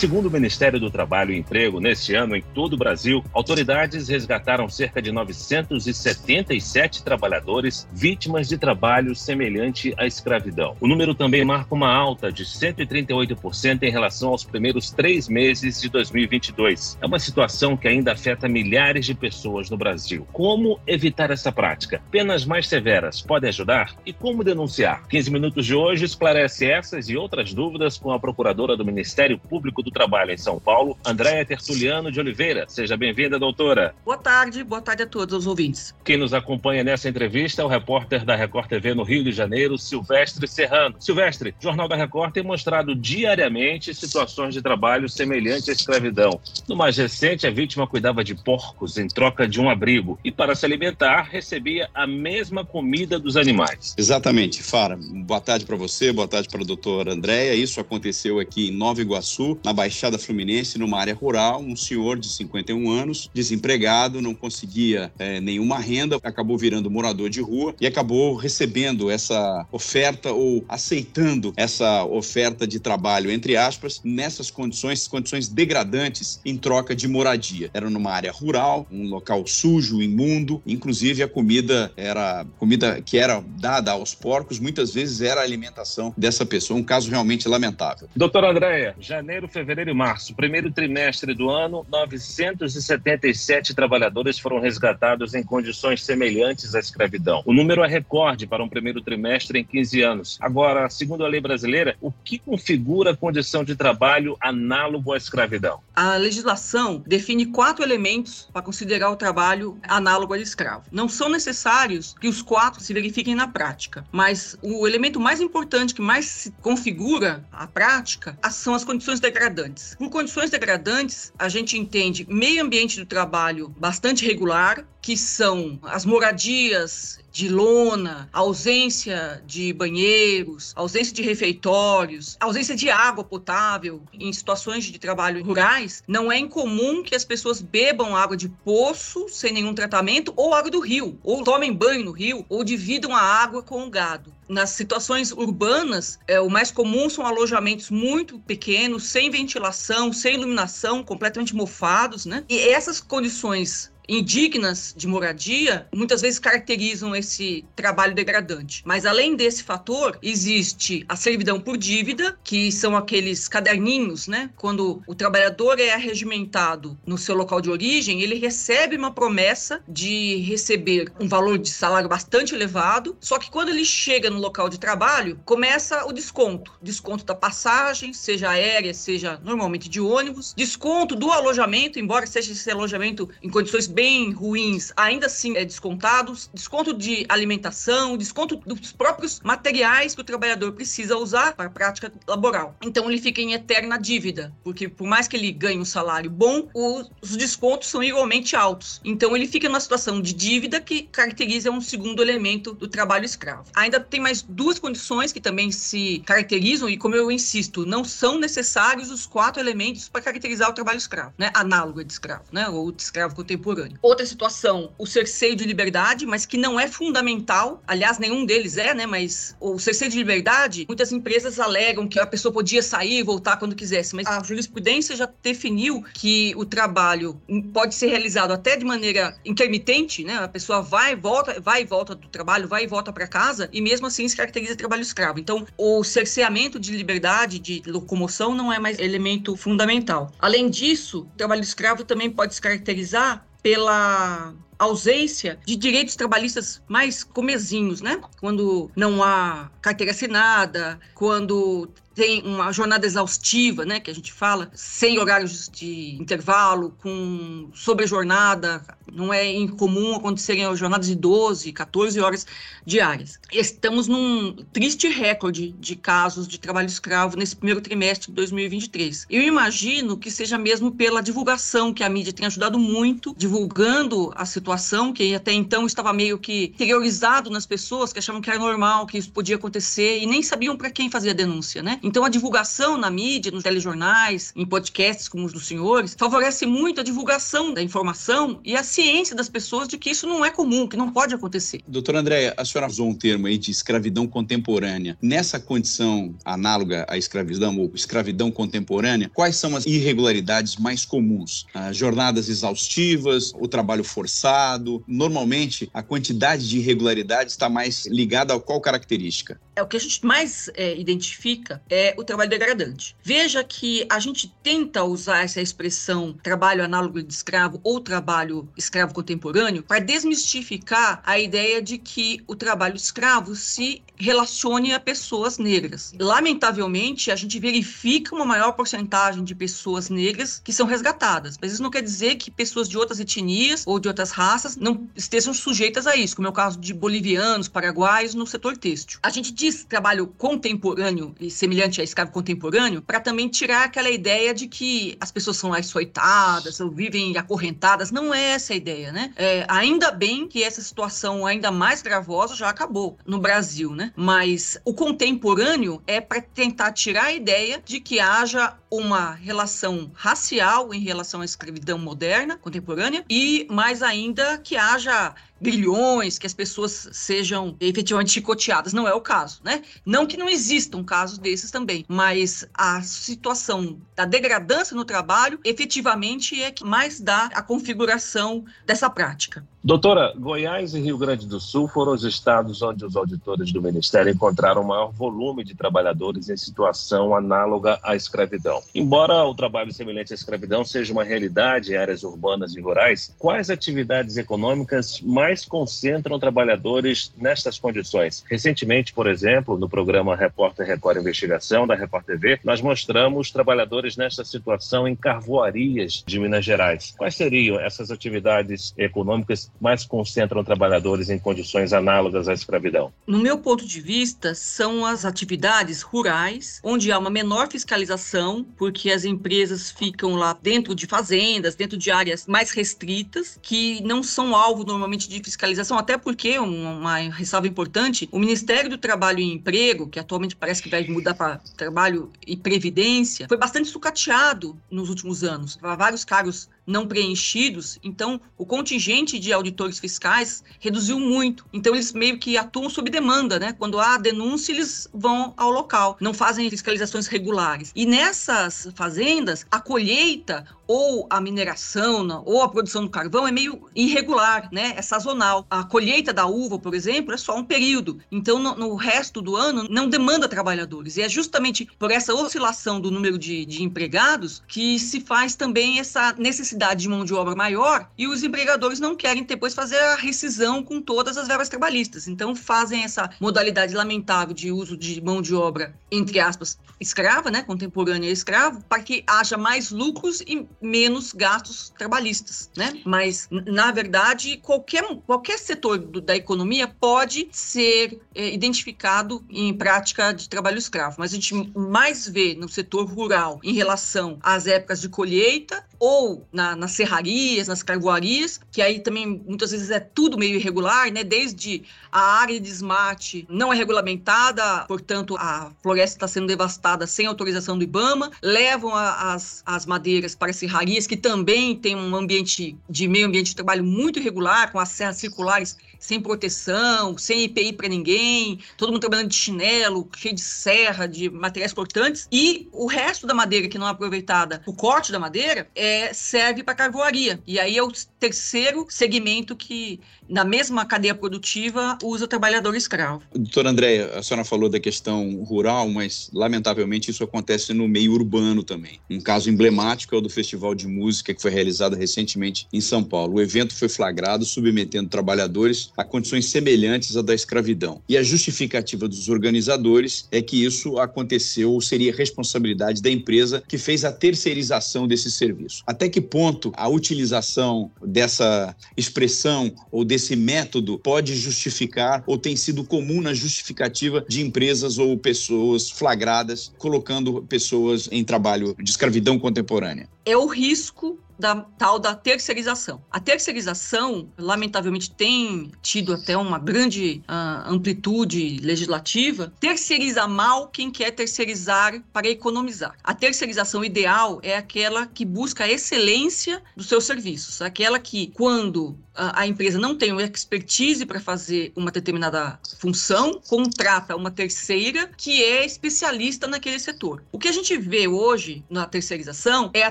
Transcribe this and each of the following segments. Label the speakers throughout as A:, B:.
A: Segundo o Ministério do Trabalho e Emprego, neste ano, em todo o Brasil, autoridades resgataram cerca de 977 trabalhadores vítimas de trabalho semelhante à escravidão. O número também marca uma alta de 138% em relação aos primeiros três meses de 2022. É uma situação que ainda afeta milhares de pessoas no Brasil. Como evitar essa prática? Penas mais severas podem ajudar? E como denunciar? 15 minutos de hoje esclarece essas e outras dúvidas com a procuradora do Ministério Público do do Trabalho em São Paulo, Andréia Tertuliano de Oliveira. Seja bem-vinda, doutora.
B: Boa tarde, boa tarde a todos os ouvintes.
A: Quem nos acompanha nessa entrevista é o repórter da Record TV no Rio de Janeiro, Silvestre Serrano. Silvestre, o Jornal da Record tem mostrado diariamente situações de trabalho semelhantes à escravidão. No mais recente, a vítima cuidava de porcos em troca de um abrigo e, para se alimentar, recebia a mesma comida dos animais.
C: Exatamente, Fara. Boa tarde para você, boa tarde para a doutora Andréia. Isso aconteceu aqui em Nova Iguaçu, na Baixada Fluminense, numa área rural, um senhor de 51 anos, desempregado, não conseguia é, nenhuma renda, acabou virando morador de rua e acabou recebendo essa oferta ou aceitando essa oferta de trabalho, entre aspas, nessas condições, condições degradantes em troca de moradia. Era numa área rural, um local sujo, imundo, inclusive a comida era comida que era dada aos porcos, muitas vezes era a alimentação dessa pessoa, um caso realmente lamentável.
A: Doutora Andréia, janeiro, fevereiro fevereiro e março, primeiro trimestre do ano, 977 trabalhadores foram resgatados em condições semelhantes à escravidão. O número é recorde para um primeiro trimestre em 15 anos. Agora, segundo a lei brasileira, o que configura condição de trabalho análogo à escravidão?
B: A legislação define quatro elementos para considerar o trabalho análogo ao escravo. Não são necessários que os quatro se verifiquem na prática, mas o elemento mais importante que mais se configura a prática são as condições degradantes degradantes. Por condições degradantes, a gente entende meio ambiente do trabalho bastante regular, que são as moradias de lona, ausência de banheiros, ausência de refeitórios, ausência de água potável em situações de trabalho rurais, não é incomum que as pessoas bebam água de poço sem nenhum tratamento ou água do rio, ou tomem banho no rio, ou dividam a água com o gado. Nas situações urbanas, é, o mais comum são alojamentos muito pequenos, sem ventilação, sem iluminação, completamente mofados, né? E essas condições indignas de moradia, muitas vezes caracterizam esse trabalho degradante. Mas além desse fator, existe a servidão por dívida, que são aqueles caderninhos, né? Quando o trabalhador é arregimentado no seu local de origem, ele recebe uma promessa de receber um valor de salário bastante elevado, só que quando ele chega no local de trabalho, começa o desconto. Desconto da passagem, seja aérea, seja normalmente de ônibus, desconto do alojamento, embora seja esse alojamento em condições bem bem ruins, ainda assim é descontados, desconto de alimentação, desconto dos próprios materiais que o trabalhador precisa usar para a prática laboral. Então ele fica em eterna dívida, porque por mais que ele ganhe um salário bom, os descontos são igualmente altos. Então ele fica numa situação de dívida que caracteriza um segundo elemento do trabalho escravo. Ainda tem mais duas condições que também se caracterizam e como eu insisto, não são necessários os quatro elementos para caracterizar o trabalho escravo, né? Análogo de escravo, né? Ou de escravo contemporâneo. Outra situação, o cerceio de liberdade, mas que não é fundamental. Aliás, nenhum deles é, né? Mas o cerceio de liberdade, muitas empresas alegam que a pessoa podia sair e voltar quando quisesse, mas a jurisprudência já definiu que o trabalho pode ser realizado até de maneira intermitente, né? A pessoa vai e volta, vai e volta do trabalho, vai e volta para casa e mesmo assim se caracteriza trabalho escravo. Então, o cerceamento de liberdade, de locomoção não é mais elemento fundamental. Além disso, o trabalho escravo também pode se caracterizar pela ausência de direitos trabalhistas mais comezinhos, né? Quando não há carteira assinada, quando tem uma jornada exaustiva, né, que a gente fala, sem horários de intervalo, com sobrejornada, não é incomum acontecerem jornadas de 12, 14 horas diárias. Estamos num triste recorde de casos de trabalho escravo nesse primeiro trimestre de 2023. Eu imagino que seja mesmo pela divulgação que a mídia tem ajudado muito, divulgando a situação que até então estava meio que interiorizado nas pessoas que achavam que era normal, que isso podia acontecer e nem sabiam para quem fazer a denúncia, né? Então a divulgação na mídia, nos telejornais, em podcasts como os dos senhores, favorece muito a divulgação da informação e a ciência das pessoas de que isso não é comum, que não pode acontecer.
C: Doutora Andréia, a senhora usou um termo aí de escravidão contemporânea. Nessa condição análoga à escravidão ou escravidão contemporânea, quais são as irregularidades mais comuns? As jornadas exaustivas, o trabalho forçado. Normalmente, a quantidade de irregularidades está mais ligada a qual característica?
B: É o que a gente mais é, identifica é o trabalho degradante. Veja que a gente tenta usar essa expressão trabalho análogo de escravo ou trabalho escravo contemporâneo para desmistificar a ideia de que o trabalho escravo se relacione a pessoas negras. Lamentavelmente, a gente verifica uma maior porcentagem de pessoas negras que são resgatadas, mas isso não quer dizer que pessoas de outras etnias ou de outras raças não estejam sujeitas a isso, como é o caso de bolivianos, paraguaios no setor têxtil. A gente diz trabalho contemporâneo e semelhante a escravo contemporâneo para também tirar aquela ideia de que as pessoas são açoitadas ou vivem acorrentadas. Não é essa a ideia, né? É, ainda bem que essa situação ainda mais gravosa já acabou no Brasil, né? Mas o contemporâneo é para tentar tirar a ideia de que haja uma relação racial em relação à escravidão moderna, contemporânea, e mais ainda que haja grilhões, que as pessoas sejam efetivamente chicoteadas. Não é o caso, né? Não que não existam casos desses também, mas a situação da degradância no trabalho efetivamente é que mais dá a configuração dessa prática.
A: Doutora, Goiás e Rio Grande do Sul foram os estados onde os auditores do Ministério encontraram o maior volume de trabalhadores em situação análoga à escravidão. Embora o trabalho semelhante à escravidão seja uma realidade em áreas urbanas e rurais, quais atividades econômicas mais concentram trabalhadores nestas condições? Recentemente, por exemplo, no programa Repórter Record Investigação da Repórter TV, nós mostramos trabalhadores nesta situação em carvoarias de Minas Gerais. Quais seriam essas atividades econômicas mais concentram trabalhadores em condições análogas à escravidão?
B: No meu ponto de vista, são as atividades rurais, onde há uma menor fiscalização, porque as empresas ficam lá dentro de fazendas, dentro de áreas mais restritas, que não são alvo normalmente de fiscalização, até porque, uma ressalva importante, o Ministério do Trabalho e Emprego, que atualmente parece que vai mudar para Trabalho e Previdência, foi bastante sucateado nos últimos anos. Vários cargos não preenchidos, então o contingente de auditores fiscais reduziu muito. Então eles meio que atuam sob demanda, né? Quando há denúncia, eles vão ao local, não fazem fiscalizações regulares. E nessas fazendas, a colheita ou a mineração ou a produção do carvão é meio irregular, né? É sazonal. A colheita da uva, por exemplo, é só um período. Então, no, resto do ano, não demanda trabalhadores. E é justamente por essa oscilação do número de, de empregados que se faz também essa necessidade de mão de obra maior e os empregadores não querem depois fazer a rescisão com todas as verbas trabalhistas. Então, fazem essa modalidade lamentável de uso de mão de obra, entre aspas, escrava, né? Contemporânea escravo, para que haja mais lucros e menos gastos trabalhistas, né? Mas, na verdade, qualquer, qualquer setor do, da economia pode ser é, identificado em prática de trabalho escravo, mas a gente mais vê no setor rural em relação às épocas de colheita ou na, nas serrarias, nas carvoarias, que aí também muitas vezes é tudo meio irregular, né? Desde a área de desmate não é regulamentada, portanto a floresta está sendo devastada sem autorização do IBAMA, levam a, as, as madeiras para serrarias que também tem um ambiente de meio ambiente de trabalho muito irregular, com as serras circulares sem proteção, sem IPI para ninguém, todo mundo trabalhando de chinelo, cheio de serra, de materiais cortantes, e o resto da madeira que não é aproveitada, o corte da madeira, é, serve para carvoaria. E aí é o terceiro segmento que, na mesma cadeia produtiva, usa o trabalhador escravo.
C: Doutora Andréia, a senhora falou da questão rural, mas lamentavelmente isso acontece no meio urbano também. Um caso emblemático é o do Festival de Música que foi realizado recentemente em São Paulo. O evento foi flagrado submetendo trabalhadores a condições semelhantes à da escravidão. E a justificativa dos organizadores é que isso aconteceu ou seria responsabilidade da empresa que fez a terceirização desse serviço. Até que ponto a utilização dessa expressão ou desse método pode justificar ou tem sido comum na justificativa de empresas ou pessoas flagradas colocando pessoas em trabalho de escravidão contemporânea?
B: É o risco da tal da terceirização. A terceirização, lamentavelmente, tem tido até uma grande uh, amplitude legislativa. Terceiriza mal quem quer terceirizar para economizar. A terceirização ideal é aquela que busca a excelência dos seus serviços, aquela que, quando a, empresa não tem uma expertise para fazer uma determinada função, contrata uma terceira que é especialista naquele setor. O que a gente vê hoje na terceirização é a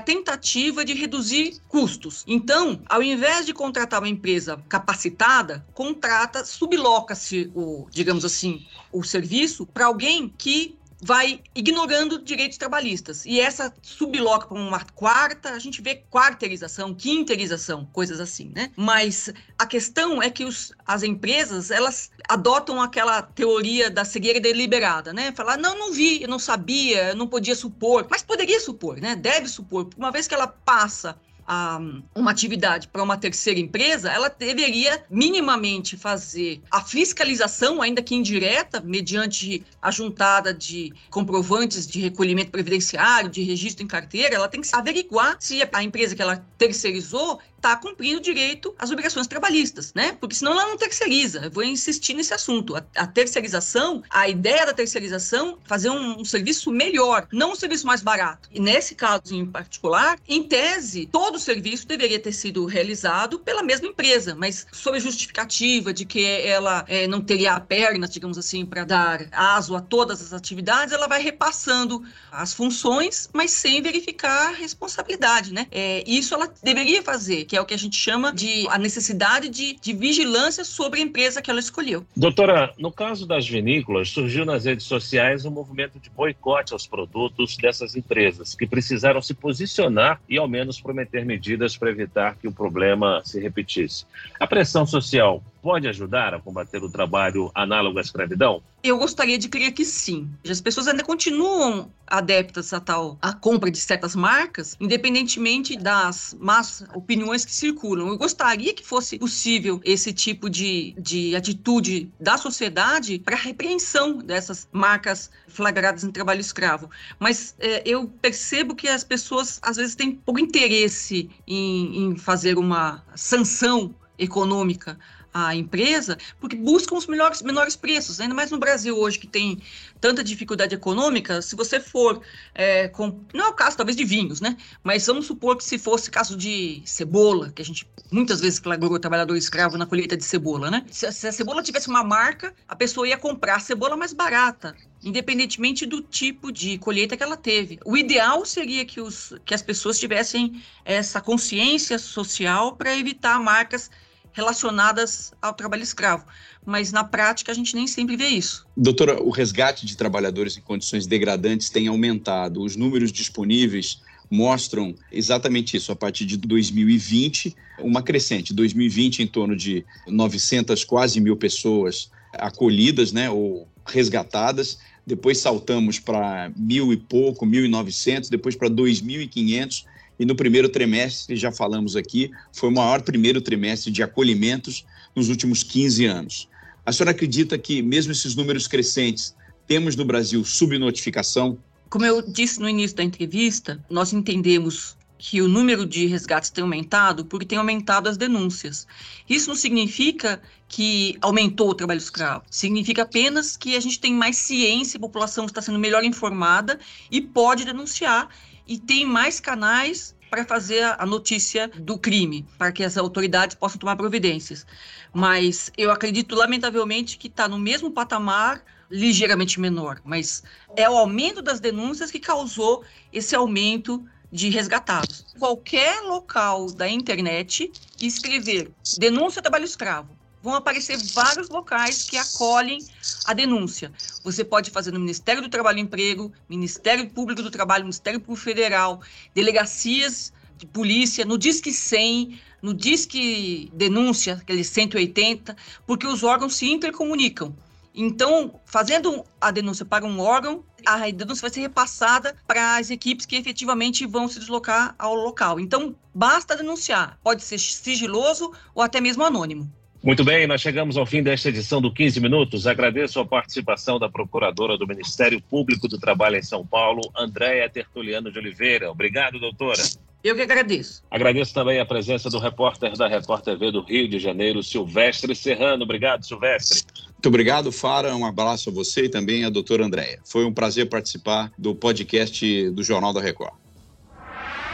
B: tentativa de reduzir custos. Então, ao invés de contratar uma empresa capacitada, contrata, subloca-se o, digamos assim, o serviço para alguém que vai ignorando direitos trabalhistas. E essa subloca para uma quarta, a gente vê quarteirização, quinteirização, coisas assim, né? Mas a questão é que os, as empresas, elas adotam aquela teoria da cegueira deliberada, né? Falar, não, não vi, eu não sabia, eu não podia supor. Mas poderia supor, né? Deve supor. Uma vez que ela passa a, uma atividade para uma terceira empresa, ela deveria minimamente fazer a fiscalização, ainda que indireta, mediante a juntada de comprovantes de recolhimento previdenciário, de registro em carteira, ela tem que averiguar se a empresa que ela terceirizou está cumprindo direito às obrigações trabalhistas, né? Porque senão ela não terceiriza. Eu vou insistir nesse assunto. A, a terceirização, a ideia da terceirização, fazer um, um, serviço melhor, não um serviço mais barato. E nesse caso em particular, em tese, todo o serviço deveria ter sido realizado pela mesma empresa, mas sob a justificativa de que ela é, não teria a perna, digamos assim, para dar aso a todas as atividades, ela vai repassando as funções, mas sem verificar a responsabilidade, né? É, isso ela deveria fazer que é o que a gente chama de a necessidade de, de vigilância sobre a empresa que ela escolheu.
A: Doutora, no caso das vinícolas, surgiu nas redes sociais um movimento de boicote aos produtos dessas empresas, que precisaram se posicionar e, ao menos, prometer medidas para evitar que o problema se repetisse. A pressão social pode ajudar a combater o trabalho análogo à escravidão?
B: Eu gostaria de crer que sim. As pessoas ainda continuam adeptas a tal a compra de certas marcas, independentemente das más opiniões que circulam. Eu gostaria que fosse possível esse tipo de, de atitude da sociedade para repreensão dessas marcas flagradas em trabalho escravo. Mas é, eu percebo que as pessoas às vezes têm pouco interesse em, em fazer uma sanção econômica a empresa, porque buscam os melhores, menores preços, ainda mais no Brasil hoje, que tem tanta dificuldade econômica. Se você for, é, com, não é o caso talvez de vinhos, né? Mas vamos supor que se fosse caso de cebola, que a gente muitas vezes flagrou o trabalhador escravo na colheita de cebola, né? Se, se a cebola tivesse uma marca, a pessoa ia comprar a cebola mais barata, independentemente do tipo de colheita que ela teve. O ideal seria que, os, que as pessoas tivessem essa consciência social para evitar marcas relacionadas ao trabalho escravo. Mas na prática a gente nem sempre vê isso.
C: Doutora, o resgate de trabalhadores em condições degradantes tem aumentado. Os números disponíveis mostram exatamente isso. A partir de 2020, uma crescente. 2020, em torno de 900, quase mil pessoas acolhidas, né, ou resgatadas. Depois saltamos para mil e pouco, mil e novecentos, depois para dois mil e no primeiro trimestre, já falamos aqui, foi o maior primeiro trimestre de acolhimentos nos últimos 15 anos. A senhora acredita que, mesmo esses números crescentes, temos no Brasil subnotificação?
B: Como eu disse no início da entrevista, nós entendemos que o número de resgates tem aumentado porque tem aumentado as denúncias. Isso não significa que aumentou o trabalho escravo. Significa apenas que a gente tem mais ciência, a população está sendo melhor informada e pode denunciar e tem mais canais para fazer a notícia do crime, para que as autoridades possam tomar providências. Mas eu acredito, lamentavelmente, que está no mesmo patamar, ligeiramente menor. Mas é o aumento das denúncias que causou esse aumento de resgatados. Qualquer local da internet escrever denúncia de trabalho escravo vão aparecer vários locais que acolhem a denúncia. Você pode fazer no Ministério do Trabalho e Emprego, Ministério Público do Trabalho, Ministério Público Federal, delegacias de polícia, no Disque 100, no Disque Denúncia, aquele 180, porque os órgãos se intercomunicam. Então, fazendo a denúncia para um órgão, a denúncia vai ser repassada para as equipes que efetivamente vão se deslocar ao local. Então, basta denunciar. Pode ser sigiloso ou até mesmo anônimo.
A: Muito bem, nós chegamos ao fim desta edição do 15 Minutos. Agradeço a participação da Procuradora do Ministério Público do Trabalho em São Paulo, Andréia Tertuliano de Oliveira. Obrigado, doutora.
B: Eu que agradeço.
A: Agradeço também a presença do repórter da Record TV do Rio de Janeiro, Silvestre Serrano. Obrigado, Silvestre.
C: Muito obrigado, Fara. Um abraço a você e também a doutora Andréia. Foi um prazer participar do podcast do Jornal da Record.